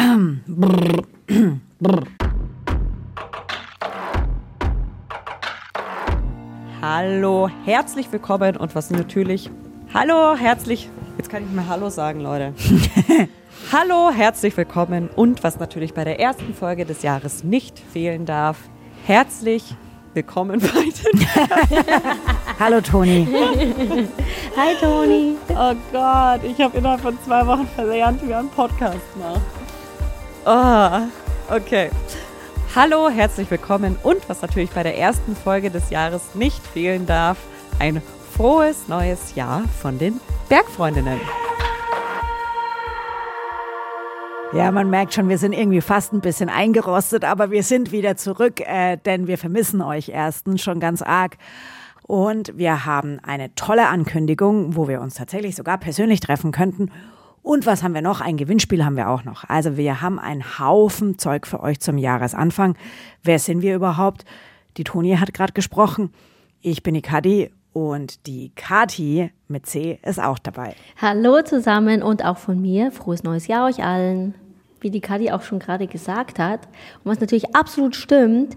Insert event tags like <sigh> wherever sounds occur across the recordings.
Brr, brr. Hallo, herzlich willkommen und was natürlich. Hallo, herzlich. Jetzt kann ich mehr Hallo sagen, Leute. <laughs> Hallo, herzlich willkommen und was natürlich bei der ersten Folge des Jahres nicht fehlen darf. Herzlich willkommen <laughs> bei den. Hallo Toni. Hi Toni. Oh Gott, ich habe innerhalb von zwei Wochen verlernt, wie man einen Podcast macht. Oh, okay. Hallo, herzlich willkommen und was natürlich bei der ersten Folge des Jahres nicht fehlen darf, ein frohes neues Jahr von den Bergfreundinnen. Ja, man merkt schon, wir sind irgendwie fast ein bisschen eingerostet, aber wir sind wieder zurück, äh, denn wir vermissen euch erstens schon ganz arg. Und wir haben eine tolle Ankündigung, wo wir uns tatsächlich sogar persönlich treffen könnten. Und was haben wir noch? Ein Gewinnspiel haben wir auch noch. Also wir haben einen Haufen Zeug für euch zum Jahresanfang. Wer sind wir überhaupt? Die Toni hat gerade gesprochen. Ich bin die Kadi und die Kati mit C ist auch dabei. Hallo zusammen und auch von mir. Frohes neues Jahr euch allen. Wie die Kadi auch schon gerade gesagt hat. Und was natürlich absolut stimmt,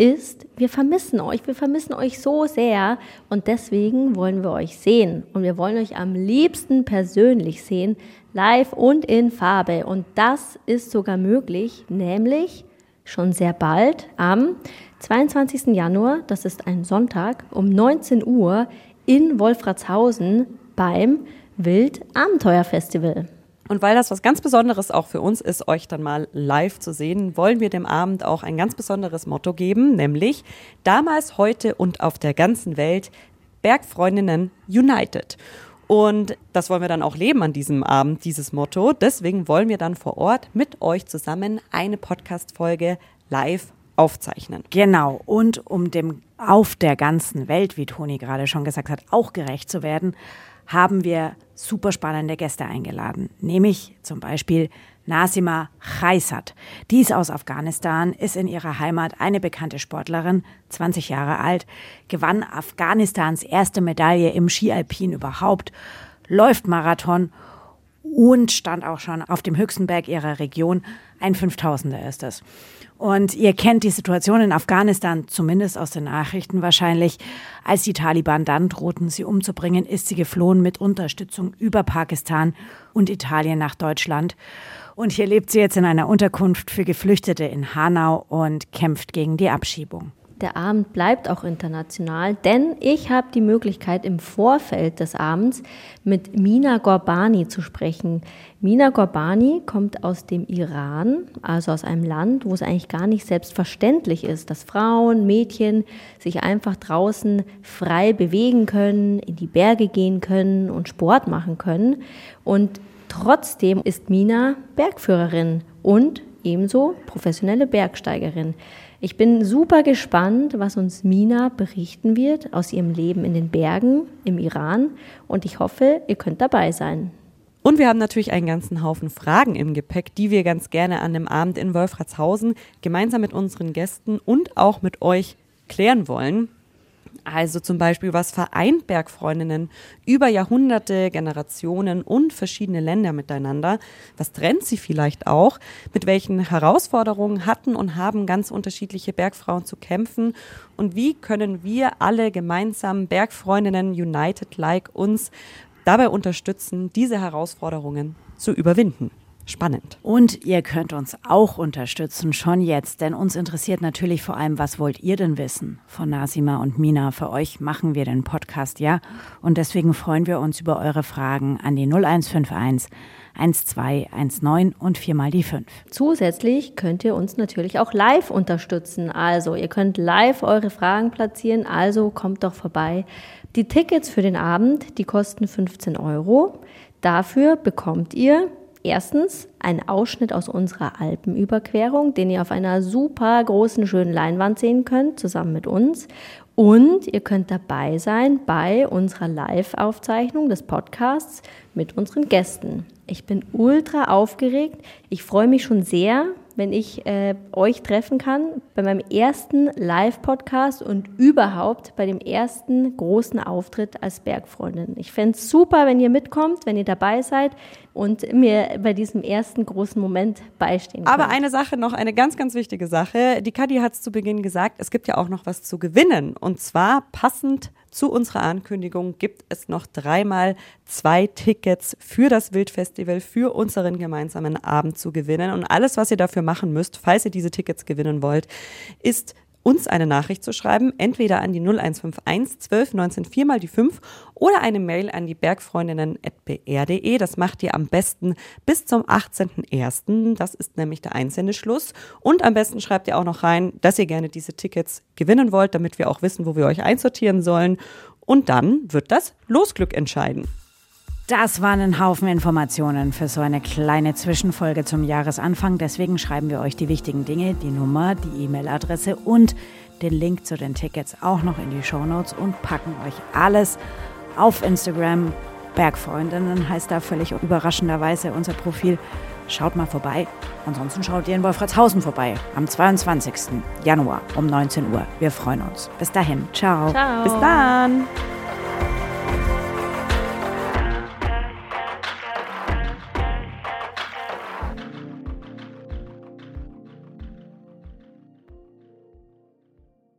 ist, wir vermissen euch, wir vermissen euch so sehr und deswegen wollen wir euch sehen und wir wollen euch am liebsten persönlich sehen, live und in Farbe und das ist sogar möglich, nämlich schon sehr bald am 22. Januar, das ist ein Sonntag, um 19 Uhr in Wolfratshausen beim Wild Abenteuer Festival. Und weil das was ganz Besonderes auch für uns ist, euch dann mal live zu sehen, wollen wir dem Abend auch ein ganz besonderes Motto geben, nämlich damals, heute und auf der ganzen Welt Bergfreundinnen United. Und das wollen wir dann auch leben an diesem Abend, dieses Motto. Deswegen wollen wir dann vor Ort mit euch zusammen eine Podcast-Folge live aufzeichnen. Genau. Und um dem auf der ganzen Welt, wie Toni gerade schon gesagt hat, auch gerecht zu werden, haben wir super spannende Gäste eingeladen. Nämlich zum Beispiel Nasima Khaisat. Die ist aus Afghanistan, ist in ihrer Heimat eine bekannte Sportlerin, 20 Jahre alt, gewann Afghanistans erste Medaille im Skialpin überhaupt, läuft Marathon und stand auch schon auf dem höchsten Berg ihrer Region. Ein 5000er ist es. Und ihr kennt die Situation in Afghanistan, zumindest aus den Nachrichten wahrscheinlich. Als die Taliban dann drohten, sie umzubringen, ist sie geflohen mit Unterstützung über Pakistan und Italien nach Deutschland. Und hier lebt sie jetzt in einer Unterkunft für Geflüchtete in Hanau und kämpft gegen die Abschiebung. Der Abend bleibt auch international, denn ich habe die Möglichkeit im Vorfeld des Abends mit Mina Gorbani zu sprechen. Mina Gorbani kommt aus dem Iran, also aus einem Land, wo es eigentlich gar nicht selbstverständlich ist, dass Frauen, Mädchen sich einfach draußen frei bewegen können, in die Berge gehen können und Sport machen können. Und trotzdem ist Mina Bergführerin und ebenso professionelle Bergsteigerin. Ich bin super gespannt, was uns Mina berichten wird aus ihrem Leben in den Bergen im Iran und ich hoffe, ihr könnt dabei sein. Und wir haben natürlich einen ganzen Haufen Fragen im Gepäck, die wir ganz gerne an dem Abend in Wolfratshausen gemeinsam mit unseren Gästen und auch mit euch klären wollen. Also zum Beispiel, was vereint Bergfreundinnen über Jahrhunderte, Generationen und verschiedene Länder miteinander? Was trennt sie vielleicht auch? Mit welchen Herausforderungen hatten und haben ganz unterschiedliche Bergfrauen zu kämpfen? Und wie können wir alle gemeinsam Bergfreundinnen United like uns dabei unterstützen, diese Herausforderungen zu überwinden? Spannend. Und ihr könnt uns auch unterstützen, schon jetzt, denn uns interessiert natürlich vor allem, was wollt ihr denn wissen von Nasima und Mina? Für euch machen wir den Podcast, ja? Und deswegen freuen wir uns über eure Fragen an die 0151 1219 und viermal die 5. Zusätzlich könnt ihr uns natürlich auch live unterstützen. Also, ihr könnt live eure Fragen platzieren, also kommt doch vorbei. Die Tickets für den Abend, die kosten 15 Euro. Dafür bekommt ihr Erstens ein Ausschnitt aus unserer Alpenüberquerung, den ihr auf einer super großen, schönen Leinwand sehen könnt, zusammen mit uns. Und ihr könnt dabei sein bei unserer Live-Aufzeichnung des Podcasts mit unseren Gästen. Ich bin ultra aufgeregt. Ich freue mich schon sehr, wenn ich äh, euch treffen kann bei meinem ersten Live-Podcast und überhaupt bei dem ersten großen Auftritt als Bergfreundin. Ich fände es super, wenn ihr mitkommt, wenn ihr dabei seid und mir bei diesem ersten großen Moment beistehen könnt. Aber eine Sache noch, eine ganz, ganz wichtige Sache. Die Kadi hat es zu Beginn gesagt, es gibt ja auch noch was zu gewinnen. Und zwar passend zu unserer Ankündigung gibt es noch dreimal zwei Tickets für das Wildfestival, für unseren gemeinsamen Abend zu gewinnen. Und alles, was ihr dafür machen müsst, falls ihr diese Tickets gewinnen wollt, ist uns eine Nachricht zu schreiben, entweder an die 0151 12 19 4 mal die 5 oder eine Mail an die bergfreundinnen.br.de. Das macht ihr am besten bis zum 18.01. Das ist nämlich der Einsendeschluss. Und am besten schreibt ihr auch noch rein, dass ihr gerne diese Tickets gewinnen wollt, damit wir auch wissen, wo wir euch einsortieren sollen. Und dann wird das Losglück entscheiden. Das waren ein Haufen Informationen für so eine kleine Zwischenfolge zum Jahresanfang. Deswegen schreiben wir euch die wichtigen Dinge, die Nummer, die E-Mail-Adresse und den Link zu den Tickets auch noch in die Show Notes und packen euch alles auf Instagram. Bergfreundinnen heißt da völlig überraschenderweise unser Profil. Schaut mal vorbei. Ansonsten schaut ihr in Wolfratshausen vorbei am 22. Januar um 19 Uhr. Wir freuen uns. Bis dahin. Ciao. Ciao. Bis dann.